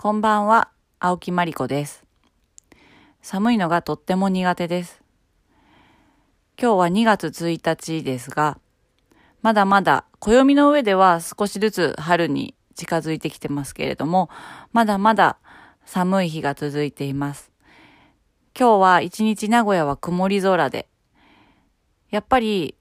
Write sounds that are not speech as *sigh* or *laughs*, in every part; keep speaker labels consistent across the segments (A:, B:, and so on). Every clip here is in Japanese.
A: こんばんは、青木まりこです。寒いのがとっても苦手です。今日は2月1日ですが、まだまだ暦の上では少しずつ春に近づいてきてますけれども、まだまだ寒い日が続いています。今日は一日名古屋は曇り空で、やっぱり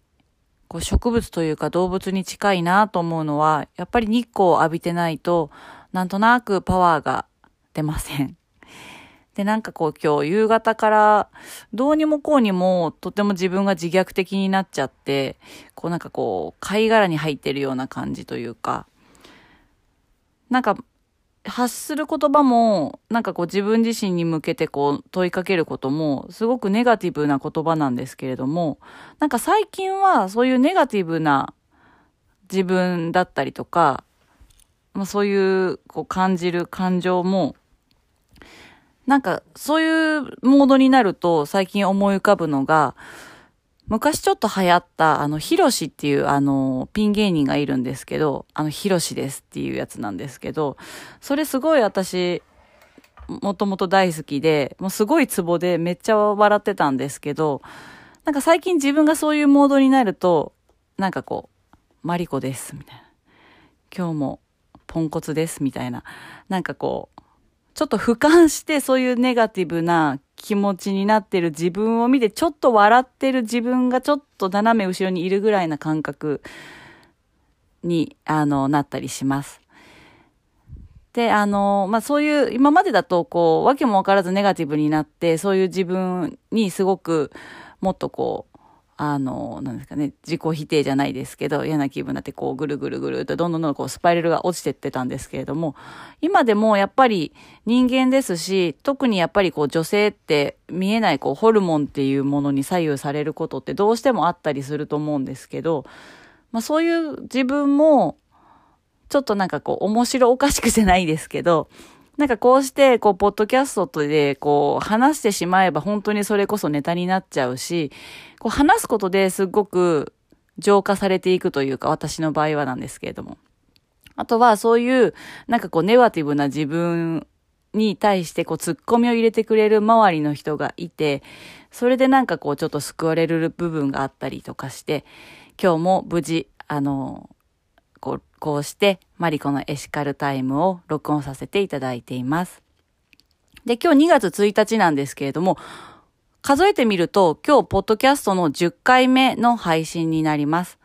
A: こう植物というか動物に近いなと思うのは、やっぱり日光を浴びてないと、なんとなくパワーが出ません。*laughs* で、なんかこう今日夕方からどうにもこうにもとても自分が自虐的になっちゃって、こうなんかこう貝殻に入ってるような感じというか、なんか発する言葉もなんかこう自分自身に向けてこう問いかけることもすごくネガティブな言葉なんですけれども、なんか最近はそういうネガティブな自分だったりとか、まあ、そういうこう感じる感情も、なんかそういうモードになると最近思い浮かぶのが、昔ちょっと流行った、あの、ヒロシっていう、あの、ピン芸人がいるんですけど、あの、ヒロシですっていうやつなんですけど、それすごい私、もともと大好きで、もうすごいツボでめっちゃ笑ってたんですけど、なんか最近自分がそういうモードになると、なんかこう、マリコです、みたいな。今日もポンコツです、みたいな。なんかこう、ちょっと俯瞰してそういうネガティブな気持ちになってる自分を見て、ちょっと笑ってる自分がちょっと斜め後ろにいるぐらいな感覚に、あの、なったりします。で、あの、まあ、そういう、今までだと、こう、わけもわからずネガティブになって、そういう自分にすごく、もっとこう、あの、なんですかね、自己否定じゃないですけど、嫌な気分になって、こう、ぐるぐるぐるっと、どんどんどんどんこう、スパイラルが落ちてってたんですけれども、今でもやっぱり人間ですし、特にやっぱりこう、女性って見えない、こう、ホルモンっていうものに左右されることってどうしてもあったりすると思うんですけど、まあ、そういう自分も、ちょっとなんかこう、面白おかしくじゃないですけど、なんかこうして、こう、ポッドキャストとで、こう、話してしまえば本当にそれこそネタになっちゃうし、こう、話すことですっごく浄化されていくというか、私の場合はなんですけれども。あとは、そういう、なんかこう、ネガティブな自分に対して、こう、ツッコミを入れてくれる周りの人がいて、それでなんかこう、ちょっと救われる部分があったりとかして、今日も無事、あの、こう、こうして、マリコのエシカルタイムを録音させていただいています。で、今日2月1日なんですけれども、数えてみると、今日、ポッドキャストの10回目の配信になります。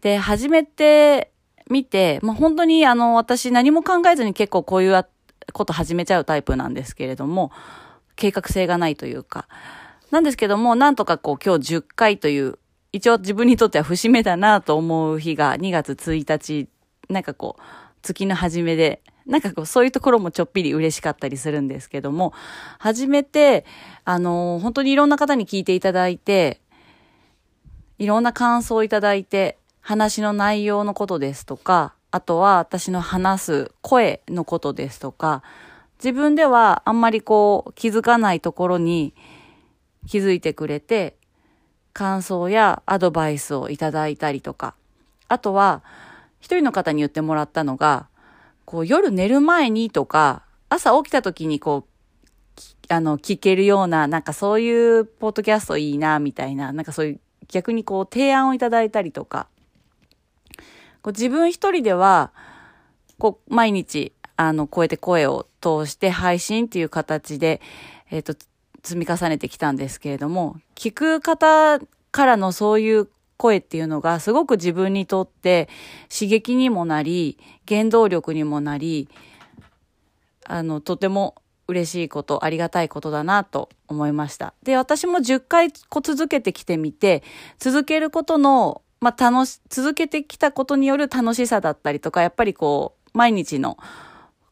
A: で、始めてみて、まあ、本当にあの、私何も考えずに結構こういうこと始めちゃうタイプなんですけれども、計画性がないというか。なんですけども、なんとかこう今日10回という一応自分にとっては節目だなと思う日が2月1日、なんかこう、月の初めで、なんかこう、そういうところもちょっぴり嬉しかったりするんですけども、初めて、あのー、本当にいろんな方に聞いていただいて、いろんな感想をいただいて、話の内容のことですとか、あとは私の話す声のことですとか、自分ではあんまりこう気づかないところに気づいてくれて、感想やアドバイスをいただいたりとか、あとは、一人の方に言ってもらったのが、こう夜寝る前にとか、朝起きた時にこう、あの、聞けるような、なんかそういうポッドキャストいいな、みたいな、なんかそういう逆にこう提案をいただいたりとか、こう自分一人では、こう毎日、あの、こうやって声を通して配信っていう形で、えっ、ー、と、積み重ねてきたんですけれども、聞く方からのそういう声っていうのがすごく自分にとって刺激にもなり、原動力にもなり、あの、とても嬉しいこと、ありがたいことだなと思いました。で、私も10回こ続けてきてみて、続けることの、まあ、楽し、続けてきたことによる楽しさだったりとか、やっぱりこう、毎日の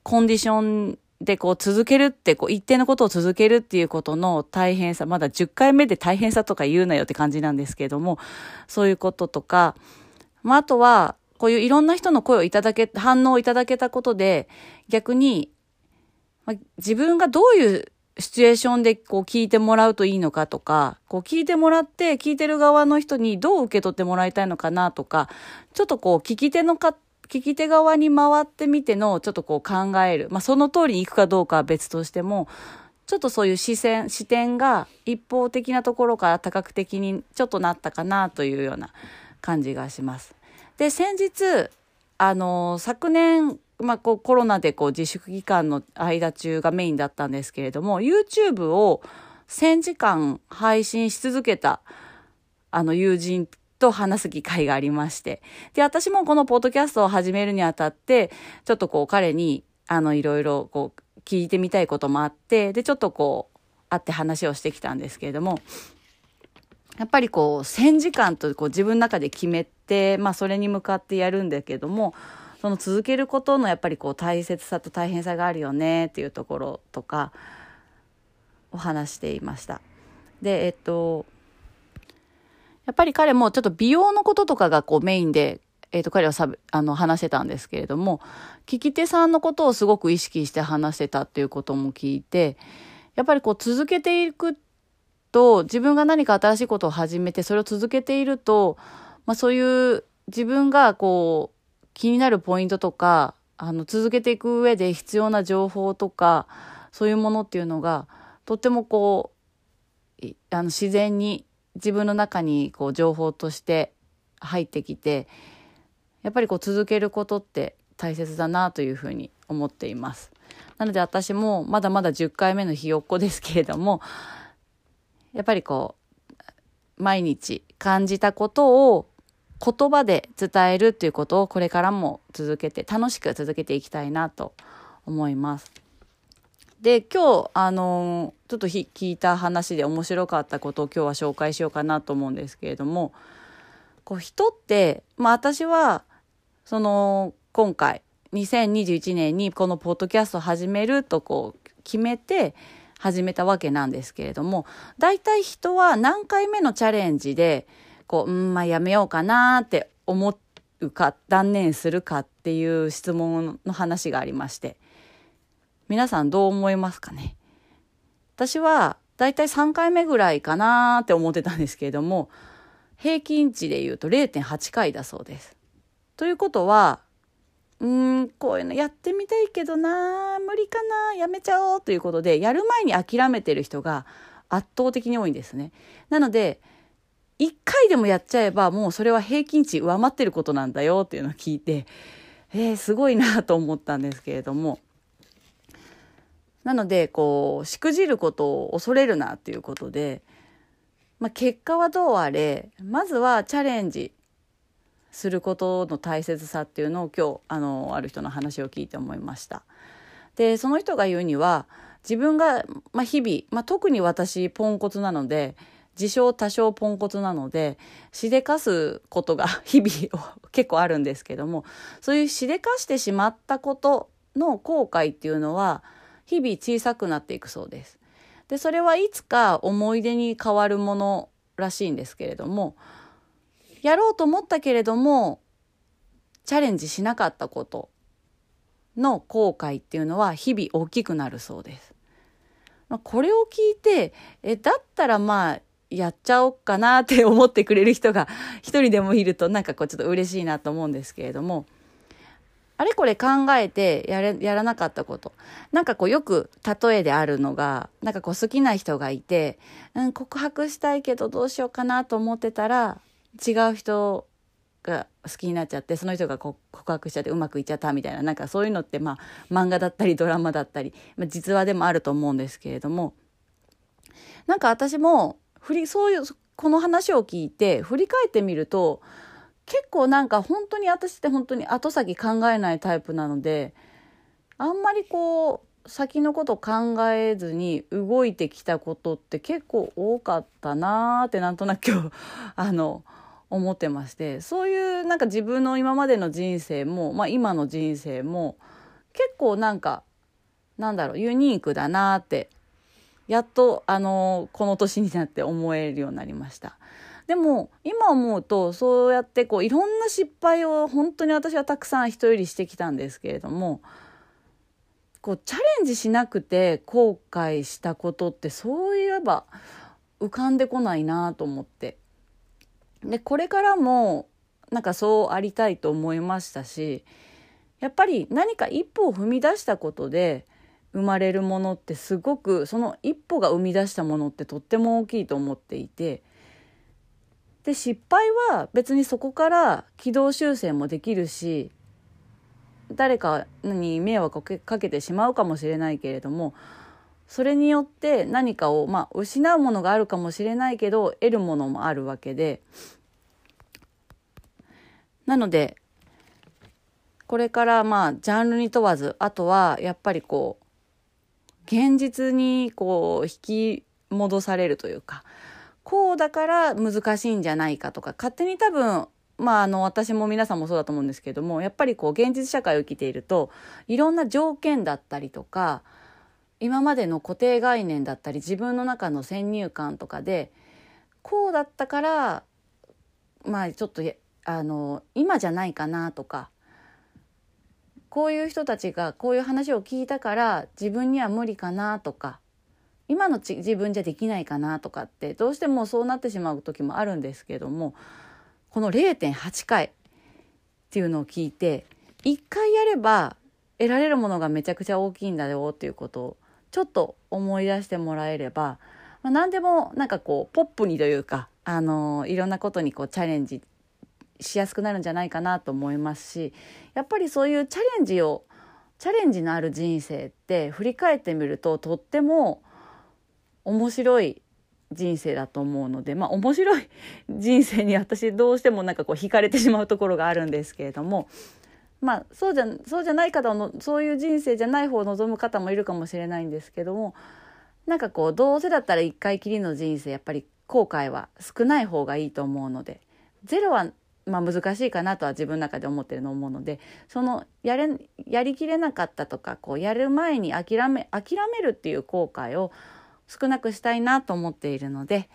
A: コンディションでこう続けるって、こう一定のことを続けるっていうことの大変さ、まだ10回目で大変さとか言うなよって感じなんですけれども、そういうこととか、まあ、あとは、こういういろんな人の声をいただけ、反応をいただけたことで、逆に、まあ、自分がどういうシチュエーションでこう聞いてもらうといいのかとか、こう聞いてもらって聞いてる側の人にどう受け取ってもらいたいのかなとか、ちょっとこう聞き手のか、聞き手側に回ってみてのちょっとこう考える。まあその通りに行くかどうかは別としても、ちょっとそういう視線、視点が一方的なところから多角的にちょっとなったかなというような感じがします。で、先日、あの、昨年、まあ、こうコロナでこう自粛期間の間中がメインだったんですけれども、YouTube を1000時間配信し続けた、あの友人と話す機会がありまして。で、私もこのポッドキャストを始めるにあたって、ちょっとこう彼に、あの、いろいろこう聞いてみたいこともあって、で、ちょっとこう、会って話をしてきたんですけれども、やっぱりこう、1000時間とこう自分の中で決めて、まあそれに向かってやるんだけども、その続けることのやっぱりこう大切さと大変さがあるよねっていうところとか、お話していました。で、えっと、やっぱり彼もちょっと美容のこととかがこうメインで、えっ、と、彼はさあの話してたんですけれども、聞き手さんのことをすごく意識して話してたっていうことも聞いて、やっぱりこう続けていくと、自分が何か新しいことを始めて、それを続けていると、まあそういう自分がこう気になるポイントとか、あの続けていく上で必要な情報とか、そういうものっていうのが、とってもこう、あの自然に自分の中にこう情報として入ってきてやっぱりこう続けることって大切だなというふうに思っています。なので私もまだまだ10回目のひよっこですけれどもやっぱりこう毎日感じたことを言葉で伝えるっていうことをこれからも続けて楽しく続けていきたいなと思います。で今日あのちょっと聞いた話で面白かったことを今日は紹介しようかなと思うんですけれどもこう人ってまあ私はその今回2021年にこのポッドキャストを始めるとこう決めて始めたわけなんですけれども大体人は何回目のチャレンジでこううんまあやめようかなって思うか断念するかっていう質問の話がありまして皆さんどう思いますかね？私はだいたい3回目ぐらいかなって思ってたんですけれども平均値で言うと0.8回だそうです。ということはうんこういうのやってみたいけどな無理かなやめちゃおうということでやる前に諦めてる人が圧倒的に多いんですね。なので1回でもやっちゃえばもうそれは平均値上回ってることなんだよっていうのを聞いてえー、すごいなと思ったんですけれどもなのでこうしくじることを恐れるなっていうことで、まあ、結果はどうあれまずはチャレンジすることの大切さっていうのを今日あのある人の話を聞いて思いました。でその人が言うには自分が、まあ、日々、まあ、特に私ポンコツなので自称多少ポンコツなのでしでかすことが *laughs* 日々結構あるんですけどもそういうしでかしてしまったことの後悔っていうのは日々小さくなっていくそうです。でそれはいつか思い出に変わるものらしいんですけれどもやろうと思ったけれどもチャレンジしなかったことの後悔っていうのは日々大きくなるそうです。まあ、これを聞いてえだったらまあやっちゃおうかなって思ってくれる人が一人でもいるとなんかこうちょっと嬉しいなと思うんですけれどもあれこれ考えてやれ、やらなかったこと。なんかこうよく例えであるのが、なんかこう好きな人がいて、うん、告白したいけどどうしようかなと思ってたら、違う人が好きになっちゃって、その人が告白しちゃってうまくいっちゃったみたいな、なんかそういうのってまあ漫画だったりドラマだったり、まあ、実話でもあると思うんですけれども、なんか私も、振り、そういう、この話を聞いて振り返ってみると、結構なんか本当に私って本当に後先考えないタイプなのであんまりこう先のこと考えずに動いてきたことって結構多かったなーってなんとなく今日 *laughs* あの思ってましてそういうなんか自分の今までの人生も、まあ、今の人生も結構なんかなんだろうユニークだなってやっとあのこの年になって思えるようになりました。でも今思うとそうやってこういろんな失敗を本当に私はたくさん人よりしてきたんですけれどもこうチャレンジしなくて後悔したことってそういえば浮かんでこないなと思って。でこれからもなんかそうありたいと思いましたしやっぱり何か一歩を踏み出したことで生まれるものってすごくその一歩が生み出したものってとっても大きいと思っていてで失敗は別にそこから軌道修正もできるし誰かに迷惑をかけてしまうかもしれないけれどもそれによって何かを、まあ、失うものがあるかもしれないけど得るものもあるわけで。なのでこれからまあジャンルに問わずあとはやっぱりこう現実にこう引き戻されるというかこうだから難しいんじゃないかとか勝手に多分まあ、あの私も皆さんもそうだと思うんですけどもやっぱりこう現実社会を生きているといろんな条件だったりとか今までの固定概念だったり自分の中の先入観とかでこうだったからまあちょっとあの今じゃないかなとかこういう人たちがこういう話を聞いたから自分には無理かなとか今の自分じゃできないかなとかってどうしてもそうなってしまう時もあるんですけどもこの0.8回っていうのを聞いて1回やれば得られるものがめちゃくちゃ大きいんだよっていうことをちょっと思い出してもらえれば、まあ、何でもなんかこうポップにというか、あのいろんなことにこうチャレンジしやすくなるんじゃないかなと思いますしやっぱりそういうチャレンジをチャレンジのある人生って振り返ってみるととっても面白い人生だと思うのでまあ面白い人生に私どうしてもなんかこう惹かれてしまうところがあるんですけれどもまあそうじゃそうじゃない方のそういう人生じゃない方を望む方もいるかもしれないんですけどもなんかこうどうせだったら一回きりの人生やっぱり後悔は少ない方がいいと思うのでゼロはまあ、難しいかなとは自分の中で思ってるの思うのでそのやれやりきれなかったとかこうやる前に諦め諦めるっていう後悔を少なくしたいなと思っているので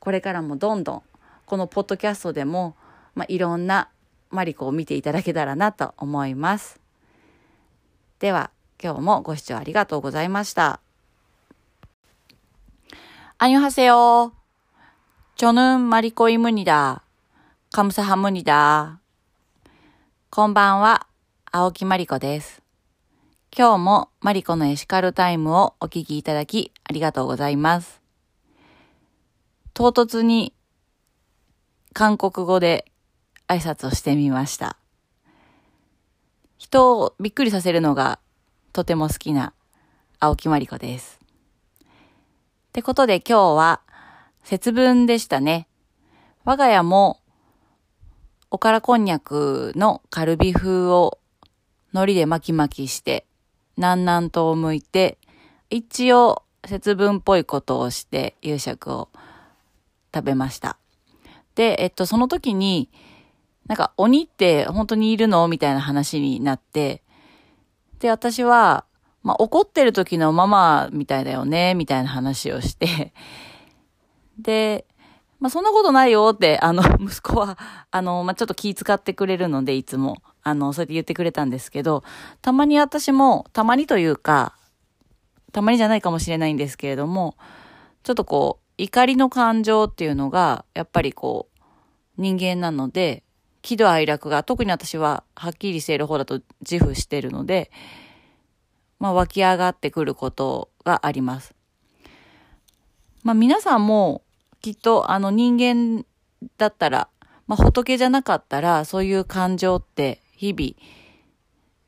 A: これからもどんどんこのポッドキャストでも、まあ、いろんなマリコを見ていただけたらなと思います。では今日もご視聴ありがとうございました。アニョハセヨ저는마리코입니다 감사합니 다。 こんばんは、青木まりこです。 今日もマリコのエシカルタイムをお聞きいただきありがとうございます。唐突に韓国語で挨拶をしてみました。人をびっくりさせるのがとても好きな青木まりこです。ってことで今日は節分でしたね。我が家もおからこんにゃくのカルビ風を海苔で巻き巻きして、南南東を向いて、一応節分っぽいことをして夕食を食べました。で、えっと、その時に、なんか鬼って本当にいるの？みたいな話になって、で、私は、まあ、怒ってる時のママみたいだよね、みたいな話をして、で、まあ、そんなことないよって、あの、息子は、あの、まあ、ちょっと気遣ってくれるので、いつも、あの、そうやって言ってくれたんですけど、たまに私も、たまにというか、たまにじゃないかもしれないんですけれども、ちょっとこう、怒りの感情っていうのが、やっぱりこう、人間なので、喜怒哀楽が、特に私ははっきりしている方だと自負してるので、まあ、湧き上がってくることがあります。まあ、皆さんも、きっとあの人間だったら、まあ、仏じゃなかったら、そういう感情って日々、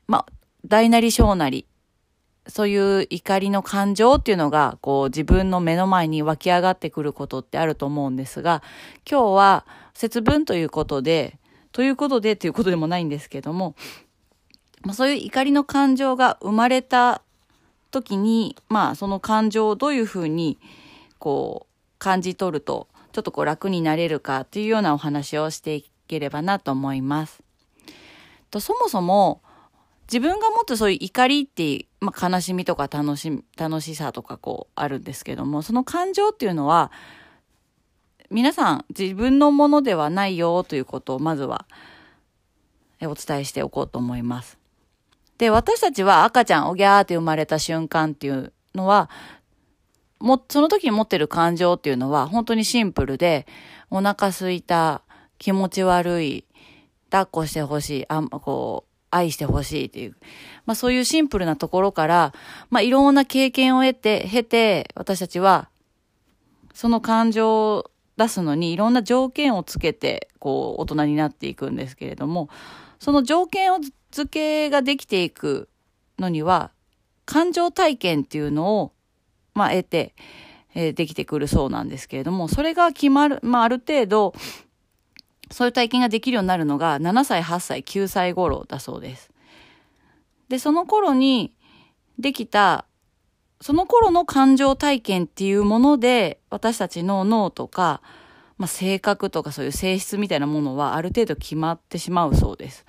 A: まあ、大なり小なり、そういう怒りの感情っていうのが、こう自分の目の前に湧き上がってくることってあると思うんですが、今日は節分ということで、ということでということでもないんですけども、まあ、そういう怒りの感情が生まれた時に、まあその感情をどういうふうに、こう、感じ取ると、ちょっとこう楽になれるかというようなお話をしていければなと思います。とそもそも、自分が持つそういう怒りって、まあ、悲しみとか楽し、楽しさとかこうあるんですけども、その感情っていうのは、皆さん自分のものではないよということをまずはお伝えしておこうと思います。で、私たちは赤ちゃんおぎゃーって生まれた瞬間っていうのは、も、その時に持ってる感情っていうのは本当にシンプルで、お腹すいた、気持ち悪い、抱っこしてほしい、あこう、愛してほしいっていう、まあそういうシンプルなところから、まあいろんな経験を得て、経て、私たちは、その感情を出すのにいろんな条件をつけて、こう、大人になっていくんですけれども、その条件を付けができていくのには、感情体験っていうのを、まあ得て、えー、できてくるそうなんですけれども、それが決まる、まあある程度、そういう体験ができるようになるのが7歳、8歳、9歳頃だそうです。で、その頃にできた、その頃の感情体験っていうもので、私たちの脳とか、まあ、性格とかそういう性質みたいなものはある程度決まってしまうそうです。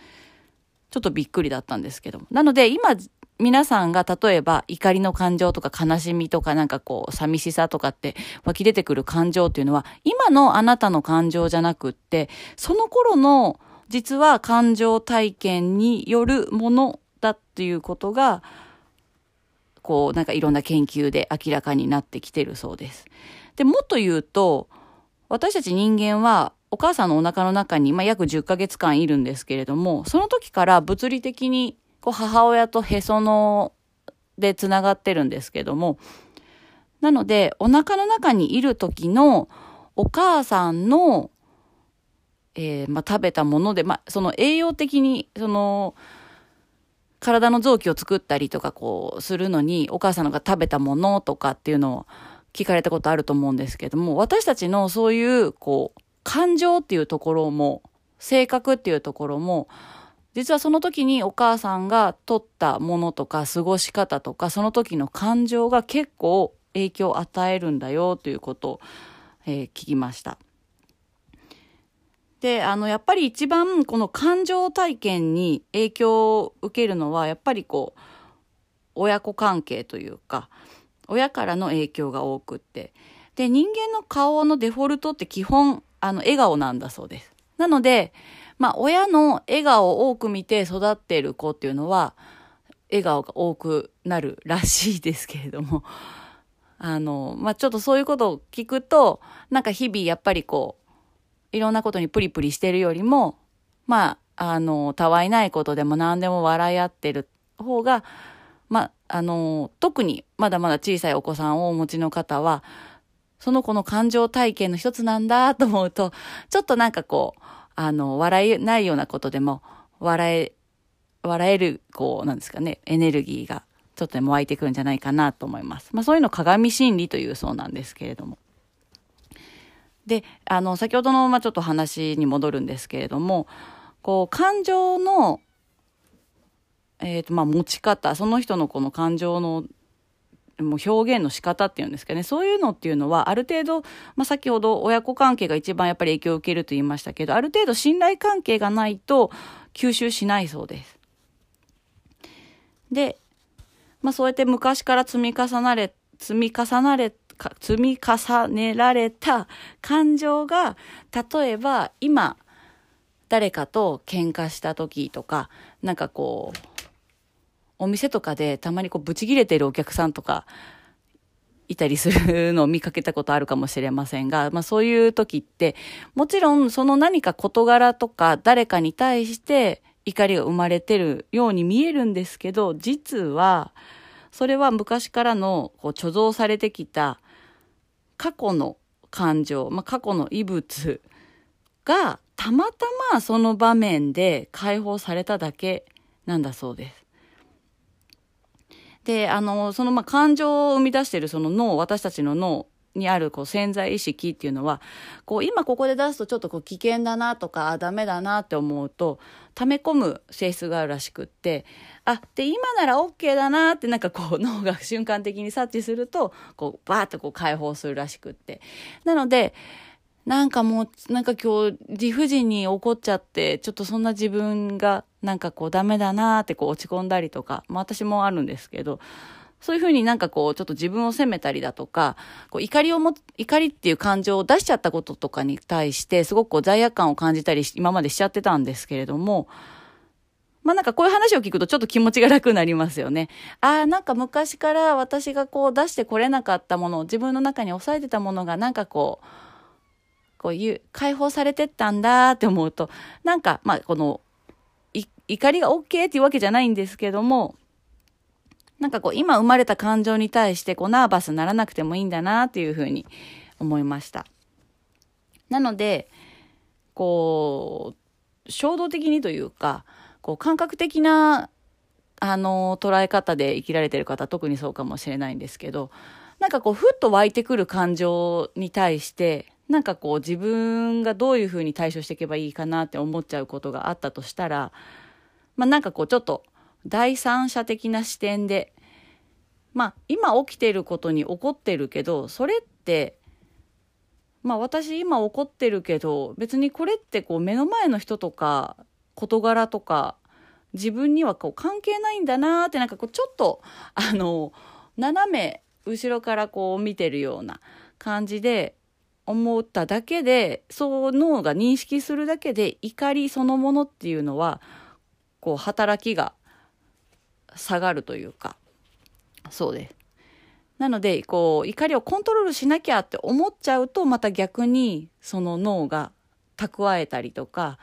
A: ちょっとびっくりだったんですけどなので今皆さんが例えば怒りの感情とか悲しみとかなんかこう寂しさとかって湧き出てくる感情っていうのは今のあなたの感情じゃなくってその頃の実は感情体験によるものだっていうことがこうなんかいろんな研究で明らかになってきてるそうです。で、もっと言うと私たち人間はお母さんのお腹の中に、まあ、約10ヶ月間いるんですけれども、その時から物理的にこう母親とへそのでつながってるんですけども、なので、お腹の中にいる時のお母さんの、えー、まあ、食べたもので、まあ、その栄養的に、その、体の臓器を作ったりとかこうするのに、お母さんが食べたものとかっていうのを聞かれたことあると思うんですけども、私たちのそういう、こう、感情っていうところも、性格っていうところも、実はその時にお母さんが取ったものとか過ごし方とかその時の感情が結構影響を与えるんだよということを、えー、聞きました。で、あの、やっぱり一番この感情体験に影響を受けるのはやっぱりこう、親子関係というか、親からの影響が多くって。で、人間の顔のデフォルトって基本、あの、笑顔なんだそうです。なので、まあ、親の笑顔を多く見て育っている子っていうのは、笑顔が多くなるらしいですけれども、*laughs* あの、まあ、ちょっとそういうことを聞くと、なんか日々やっぱりこう、いろんなことにプリプリしてるよりも、まあ、あの、たわいないことでも何でも笑い合ってる方が、まあ、あの、特にまだまだ小さいお子さんをお持ちの方は、その子の感情体験の一つなんだと思うと、ちょっとなんかこう、あの、笑えないようなことでも、笑え、笑える、こう、なんですかね、エネルギーがちょっとでも湧いてくるんじゃないかなと思います。まあそういうの鏡心理というそうなんですけれども。で、あの、先ほどの、まあちょっと話に戻るんですけれども、こう、感情の、えっ、ー、と、まあ持ち方、その人のこの感情のもう表現の仕方っていうんですかね。そういうのっていうのは、ある程度、まあ、先ほど親子関係が一番やっぱり影響を受けると言いましたけど、ある程度信頼関係がないと吸収しないそうです。で、まあ、そうやって昔から積み重なれ、積み重なれ、積み重ねられた感情が、例えば今、誰かと喧嘩した時とか、なんかこう、お店とかでたまにこうブチ切れてるお客さんとかいたりするのを見かけたことあるかもしれませんが、*laughs* まあそういう時って、もちろんその何か事柄とか誰かに対して怒りが生まれてるように見えるんですけど、実は、それは昔からのこう貯蔵されてきた過去の感情、まあ、過去の異物がたまたまその場面で解放されただけなんだそうです。で、あの、そのまあ感情を生み出しているその脳、私たちの脳にあるこう潜在意識っていうのは、こう今ここで出すとちょっとこう危険だなとか、ダメだなって思うと、溜め込む性質があるらしくって、あ、で、今なら OK だなってなんかこう *laughs* 脳が瞬間的に察知すると、こうバーッとこう解放するらしくって。なので、なんかもう、なんか今日理不尽に怒っちゃって、ちょっとそんな自分がなんかこうダメだなーってこう落ち込んだりとか、まあ私もあるんですけど、そういうふうになんかこう、ちょっと自分を責めたりだとか、こう怒りをも、怒りっていう感情を出しちゃったこととかに対して、すごくこう罪悪感を感じたり今までしちゃってたんですけれども、まあなんかこういう話を聞くとちょっと気持ちが楽になりますよね。ああ、なんか昔から私がこう出してこれなかったもの自分の中に抑えてたものがなんかこう、こういう、解放されてったんだって思うと、なんか、まあ、この、怒りが OK っていうわけじゃないんですけども、なんかこう、今生まれた感情に対して、こう、ナーバスにならなくてもいいんだなっていうふうに思いました。なので、こう、衝動的にというか、こう、感覚的な、あの、捉え方で生きられてる方、特にそうかもしれないんですけど、なんかこう、ふっと湧いてくる感情に対して、なんかこう、自分がどういうふうに対処していけばいいかなって思っちゃうことがあったとしたら、まあなんかこう、ちょっと、第三者的な視点で、まあ今起きてることに怒ってるけど、それって、まあ私今怒ってるけど、別にこれってこう目の前の人とか、事柄とか、自分にはこう関係ないんだなーってなんかこうちょっと、あの、斜め後ろからこう見てるような感じで思っただけで、そう脳が認識するだけで怒りそのものっていうのは、こう働きが下がるというか、そうです。なので、こう、怒りをコントロールしなきゃって思っちゃうと、また逆にその脳が蓄えたりとか、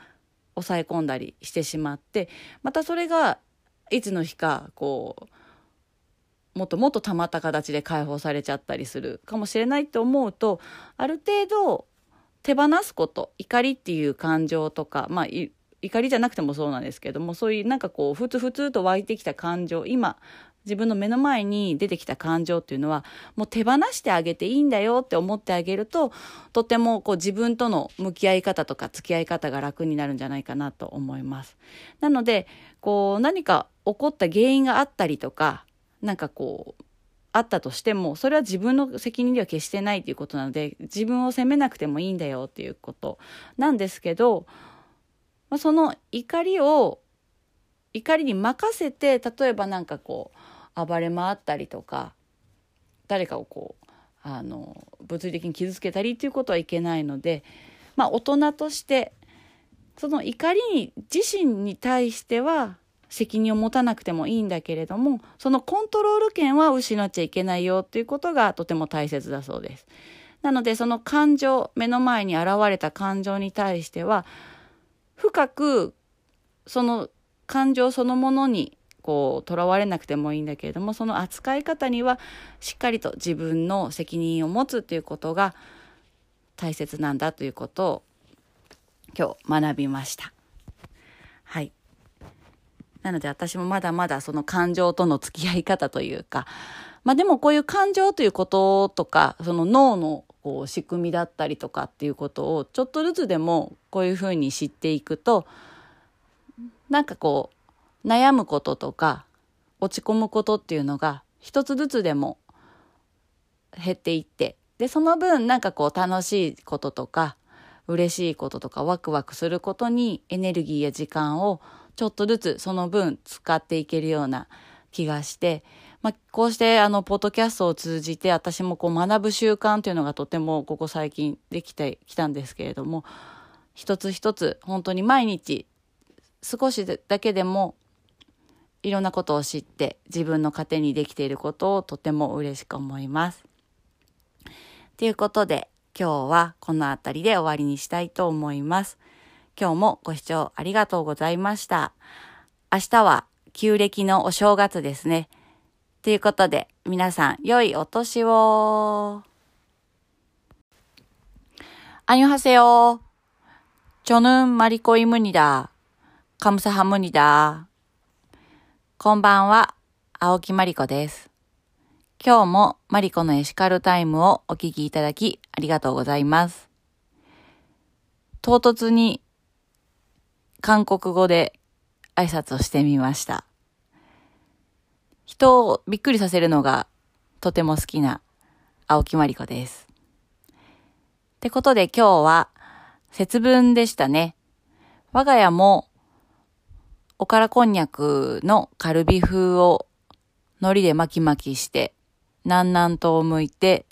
A: 抑え込んだりしてしまって、またそれがいつの日か、こう、もっともっとたまった形で解放されちゃったりするかもしれないと思うと、ある程度手放すこと、怒りっていう感情とか、まあ、怒りじゃなくてもそうなんですけども、そういうなんかこう、ふつふつと湧いてきた感情、今、自分の目の前に出てきた感情っていうのは、もう手放してあげていいんだよって思ってあげると、とてもこう自分との向き合い方とか付き合い方が楽になるんじゃないかなと思います。なので、こう何か起こった原因があったりとか、なんかこう、あったとしても、それは自分の責任では決してないということなので、自分を責めなくてもいいんだよっていうことなんですけど、その怒りを怒りに任せて例えばなんかこう暴れ回ったりとか誰かをこうあの物理的に傷つけたりっていうことはいけないのでまあ大人としてその怒りに自身に対しては責任を持たなくてもいいんだけれどもそのコントロール権は失っちゃいけないよっていうことがとても大切だそうです。なのでその感情目の前に現れた感情に対しては深くその感情そのものにこうとらわれなくてもいいんだけれどもその扱い方にはしっかりと自分の責任を持つということが大切なんだということを今日学びました。はい。なので私もまだまだその感情との付き合い方というか、まあでもこういう感情ということとか、その脳のこう仕組みだったりとかっていうことをちょっとずつでもこういうふうに知っていくとなんかこう悩むこととか落ち込むことっていうのが一つずつでも減っていってでその分なんかこう楽しいこととか嬉しいこととかワクワクすることにエネルギーや時間をちょっとずつその分使っていけるような気がしてまあ、こうしてあの、ポッドキャストを通じて私もこう学ぶ習慣というのがとてもここ最近できてきたんですけれども、一つ一つ本当に毎日少しだけでもいろんなことを知って自分の糧にできていることをとても嬉しく思います。ということで今日はこの辺りで終わりにしたいと思います。今日もご視聴ありがとうございました。明日は旧暦のお正月ですね。ということで、皆さん、良いお年を。あにょはせよ。ちょぬんまりこいむにだ。かむさはむにだ。こんばんは、青木まりこです。今日もマリコのエシカルタイムをお聞きいただきありがとうございます。唐突に韓国語で挨拶をしてみました。人をびっくりさせるのがとても好きな青木まりこです。ってことで今日は節分でしたね。我が家もおからこんにゃくのカルビ風を海苔で巻き巻きして、南南東を向いて、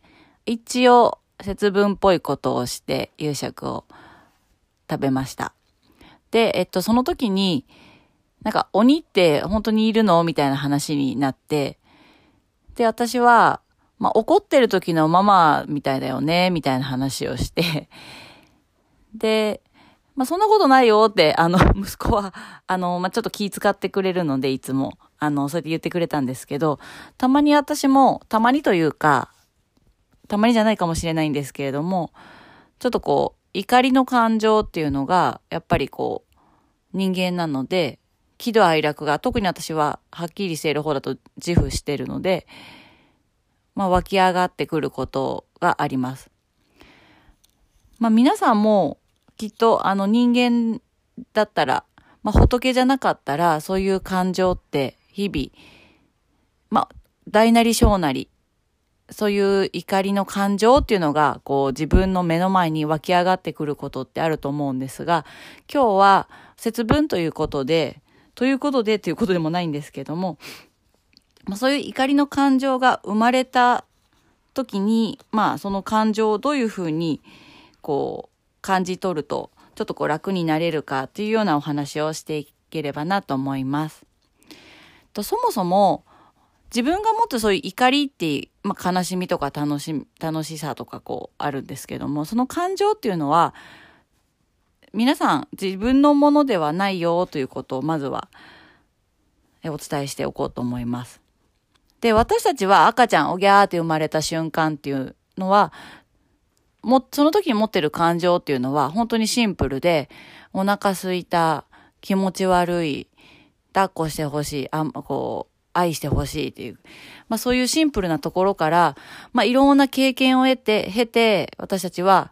A: 一応節分っぽいことをして夕食を食べました。で、えっと、その時に、なんか鬼って本当にいるの？みたいな話になって、で、私は、まあ、怒ってる時のママみたいだよね、みたいな話をして、で、まあ、そんなことないよって、あの、*laughs* 息子は、あの、まあ、ちょっと気遣ってくれるので、いつも、あの、そうやって言ってくれたんですけど、たまに私も、たまにというか、たまにじゃないかもしれないんですけれども、ちょっとこう、怒りの感情っていうのが、やっぱりこう、人間なので、喜怒哀楽が、特に私ははっきりしている方だと自負しているので、まあ湧き上がってくることがあります。まあ皆さんもきっとあの人間だったら、まあ仏じゃなかったらそういう感情って日々、まあ大なり小なり、そういう怒りの感情っていうのが、こう自分の目の前に湧き上がってくることってあると思うんですが、今日は節分ということで、ということでっていうことでもないんですけども、まあ、そういう怒りの感情が生まれた時に、まあその感情をどういうふうにこう感じ取ると、ちょっとこう楽になれるかっていうようなお話をしていければなと思います。とそもそも自分が持つそういう怒りって、まあ、悲しみとか楽し楽しさとかこうあるんですけどもその感情っていうのは皆さん自分のものではないよということをまずはお伝えしておこうと思います。で、私たちは赤ちゃんおぎゃーって生まれた瞬間っていうのは、も、その時に持ってる感情っていうのは本当にシンプルで、お腹すいた、気持ち悪い、抱っこしてほしい、あんま、こう、愛してほしいっていう、まあそういうシンプルなところから、まあいろんな経験を得て、経て、私たちは、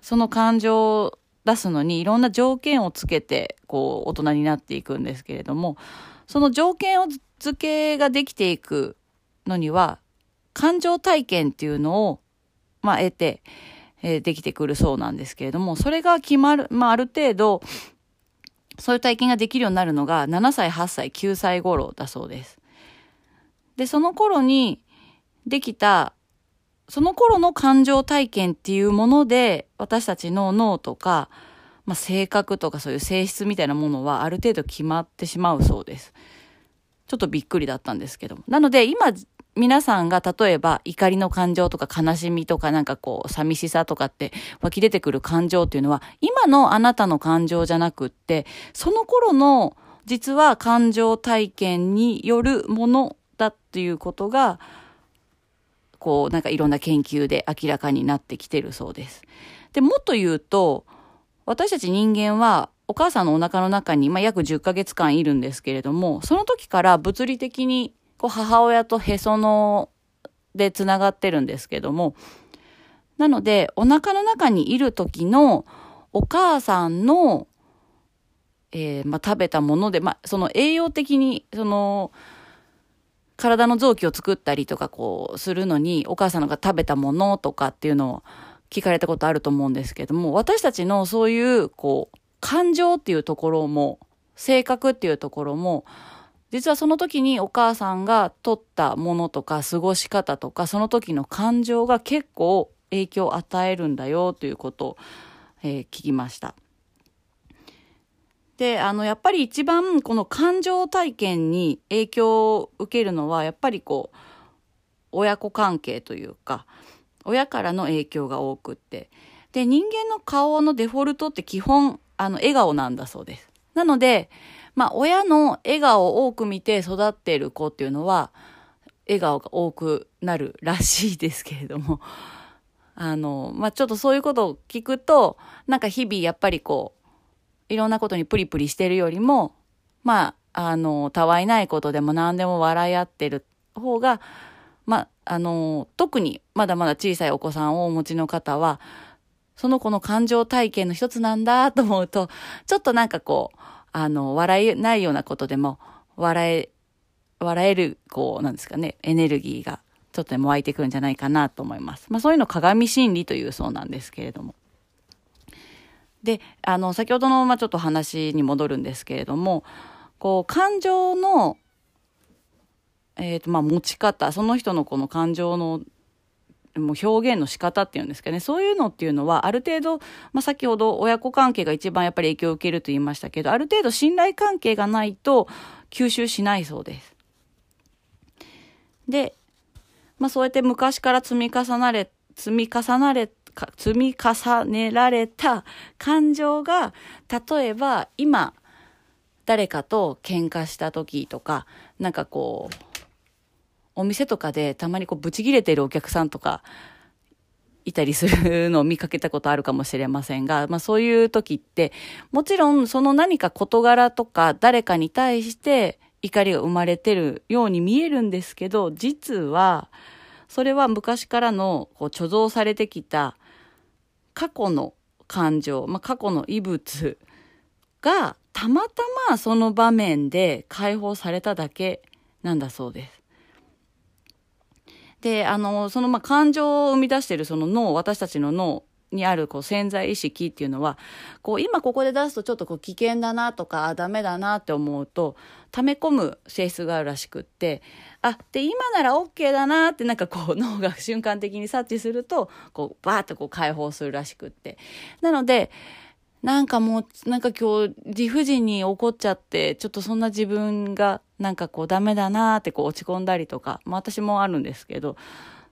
A: その感情を出すのにいろんな条件をつけて、こう、大人になっていくんですけれども、その条件を付けができていくのには、感情体験っていうのを、まあ、得て、えー、できてくるそうなんですけれども、それが決まる、まあ、ある程度、そういう体験ができるようになるのが7歳、8歳、9歳頃だそうです。で、その頃にできた、その頃の感情体験っていうもので、私たちの脳とか、まあ、性格とかそういう性質みたいなものはある程度決まってしまうそうです。ちょっとびっくりだったんですけども。なので今皆さんが例えば怒りの感情とか悲しみとかなんかこう寂しさとかって湧き出てくる感情っていうのは今のあなたの感情じゃなくってその頃の実は感情体験によるものだっていうことがこうなんかいろんな研究で明らかになってきてるそうです。で、もっと言うと私たち人間はお母さんのお腹の中に、まあ、約10ヶ月間いるんですけれども、その時から物理的にこう母親とへそのでつながってるんですけども、なので、お腹の中にいる時のお母さんの、えー、まあ、食べたもので、まあ、その栄養的に、その、体の臓器を作ったりとかこうするのに、お母さんが食べたものとかっていうのを聞かれたことあると思うんですけども、私たちのそういう、こう、感情っていうところも、性格っていうところも、実はその時にお母さんが取ったものとか過ごし方とかその時の感情が結構影響を与えるんだよということを、えー、聞きました。で、あの、やっぱり一番この感情体験に影響を受けるのはやっぱりこう、親子関係というか、親からの影響が多くって。で、人間の顔のデフォルトって基本、あの、笑顔なんだそうです。なので、まあ、親の笑顔を多く見て育っている子っていうのは、笑顔が多くなるらしいですけれども、*laughs* あの、まあ、ちょっとそういうことを聞くと、なんか日々やっぱりこう、いろんなことにプリプリしてるよりも、まあ、あの、たわいないことでも何でも笑い合ってる方が、まあ、あの、特にまだまだ小さいお子さんをお持ちの方は、その子の感情体験の一つなんだと思うと、ちょっとなんかこう、あの、笑えないようなことでも、笑え、笑える、こう、なんですかね、エネルギーが、ちょっとでも湧いてくるんじゃないかなと思います。まあそういうの鏡心理というそうなんですけれども。で、あの、先ほどの、まあちょっと話に戻るんですけれども、こう、感情の、えっ、ー、と、まあ持ち方、その人のこの感情のもう表現の仕方っていうんですかね。そういうのっていうのは、ある程度、まあ、先ほど親子関係が一番やっぱり影響を受けると言いましたけど、ある程度信頼関係がないと吸収しないそうです。で、まあ、そうやって昔から積み重なれ、積み重なれ、積み重ねられた感情が、例えば今、誰かと喧嘩した時とか、なんかこう、お店とかでたまにこうブチ切れてるお客さんとかいたりするのを見かけたことあるかもしれませんが、まあそういう時って、もちろんその何か事柄とか誰かに対して怒りが生まれてるように見えるんですけど、実は、それは昔からのこう貯蔵されてきた過去の感情、まあ、過去の異物がたまたまその場面で解放されただけなんだそうです。で、あの、そのまあ感情を生み出しているその脳、私たちの脳にあるこう潜在意識っていうのは、こう今ここで出すとちょっとこう危険だなとか、ダメだなって思うと、溜め込む性質があるらしくって、あ、で、今なら OK だなってなんかこう脳が瞬間的に察知すると、こうバーッとこう解放するらしくって。なので、なんかもう、なんか今日理不尽に怒っちゃって、ちょっとそんな自分がなんかこうダメだなーってこう落ち込んだりとか、まあ私もあるんですけど、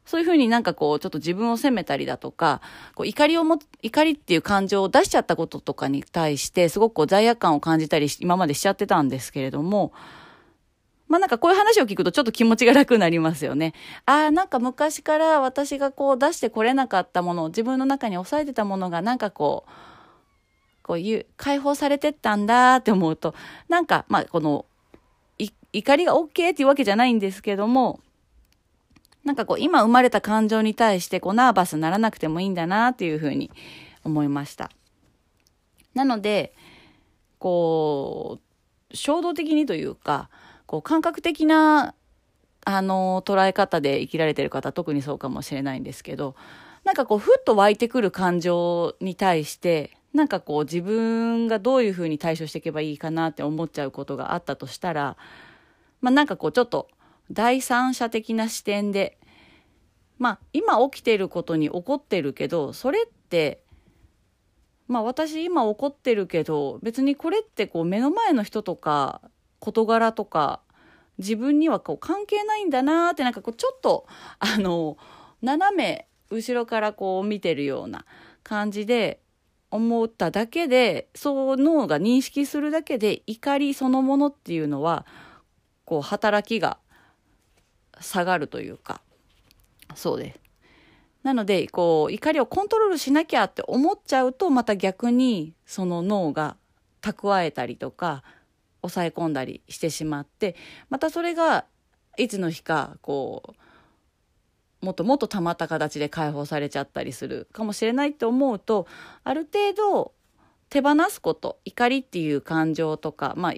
A: そういうふうになんかこうちょっと自分を責めたりだとか、こう怒りをも、怒りっていう感情を出しちゃったこととかに対してすごくこう罪悪感を感じたり今までしちゃってたんですけれども、まあなんかこういう話を聞くとちょっと気持ちが楽になりますよね。ああ、なんか昔から私がこう出してこれなかったもの自分の中に抑えてたものがなんかこう、こういう解放されてったんだって思うと、なんか、まあ、この、怒りが OK っていうわけじゃないんですけども、なんかこう、今生まれた感情に対して、こう、ナーバスにならなくてもいいんだなっていうふうに思いました。なので、こう、衝動的にというか、こう、感覚的な、あの、捉え方で生きられてる方、特にそうかもしれないんですけど、なんかこう、ふっと湧いてくる感情に対して、なんかこう自分がどういうふうに対処していけばいいかなって思っちゃうことがあったとしたら、まあなんかこうちょっと第三者的な視点で、まあ今起きてることに怒ってるけど、それって、まあ私今怒ってるけど、別にこれってこう目の前の人とか事柄とか自分にはこう関係ないんだなってなんかこうちょっとあの斜め後ろからこう見てるような感じで思っただけでそう脳が認識するだけで怒りそのものっていうのはこう働きが下がるというかそうです。なのでこう怒りをコントロールしなきゃって思っちゃうとまた逆にその脳が蓄えたりとか抑え込んだりしてしまってまたそれがいつの日かこうもっともっとたまった形で解放されちゃったりするかもしれないって思うとある程度手放すこと怒りっていう感情とかまあ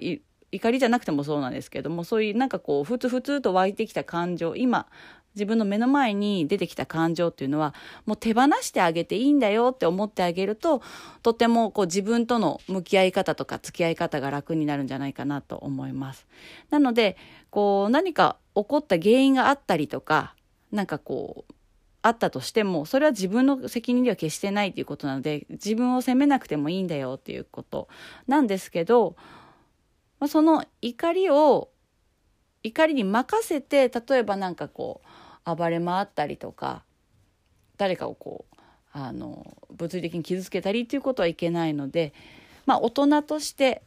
A: 怒りじゃなくてもそうなんですけどもそういうなんかこうふつふつと湧いてきた感情今自分の目の前に出てきた感情っていうのはもう手放してあげていいんだよって思ってあげるととてもこう自分との向き合い方とか付き合い方が楽になるんじゃないかなと思います。なのでこう何か起こった原因があったりとかなんかこう、あったとしても、それは自分の責任では決してないということなので、自分を責めなくてもいいんだよっていうこと。なんですけど、まあ、その怒りを、怒りに任せて、例えばなんかこう、暴れ回ったりとか、誰かをこう、あの、物理的に傷つけたりっていうことはいけないので、まあ大人として、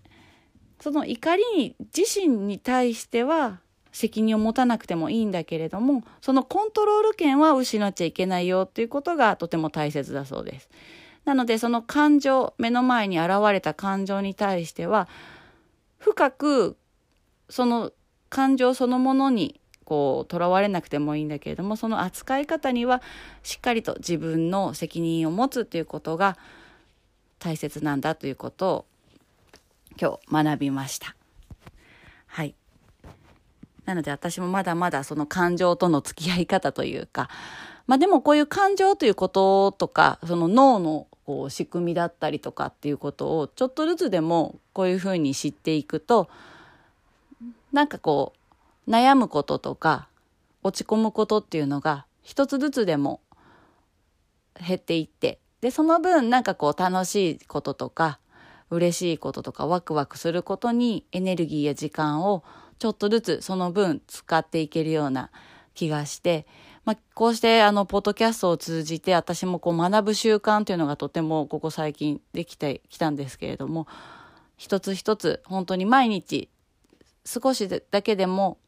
A: その怒りに自身に対しては責任を持たなくてもいいんだけれども、そのコントロール権は失っちゃいけないよっていうことがとても大切だそうです。なのでその感情、目の前に現れた感情に対しては、深くその感情そのものにこう、囚われなくてもいいんだけれども、その扱い方にはしっかりと自分の責任を持つということが大切なんだということを今日学びました。なので私もまだまだその感情との付き合い方というか、まあでもこういう感情ということとか、その脳のこう仕組みだったりとかっていうことをちょっとずつでもこういうふうに知っていくと、なんかこう悩むこととか落ち込むことっていうのが一つずつでも減っていって、で、その分なんかこう楽しいこととか嬉しいこととかワクワクすることにエネルギーや時間をちょっとずつその分使っていけるような気がして、まあ、こうしてあの、ポッドキャストを通じて私もこう学ぶ習慣というのがとてもここ最近できてきたんですけれども、一つ一つ本当に毎日少しだけでも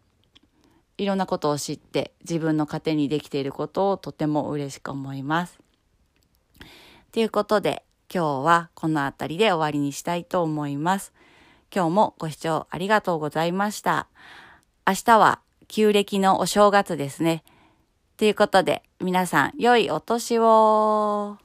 A: いろんなことを知って自分の糧にできていることをとても嬉しく思います。ということで今日はこの辺りで終わりにしたいと思います。今日もご視聴ありがとうございました。明日は旧暦のお正月ですね。ということで皆さん良いお年を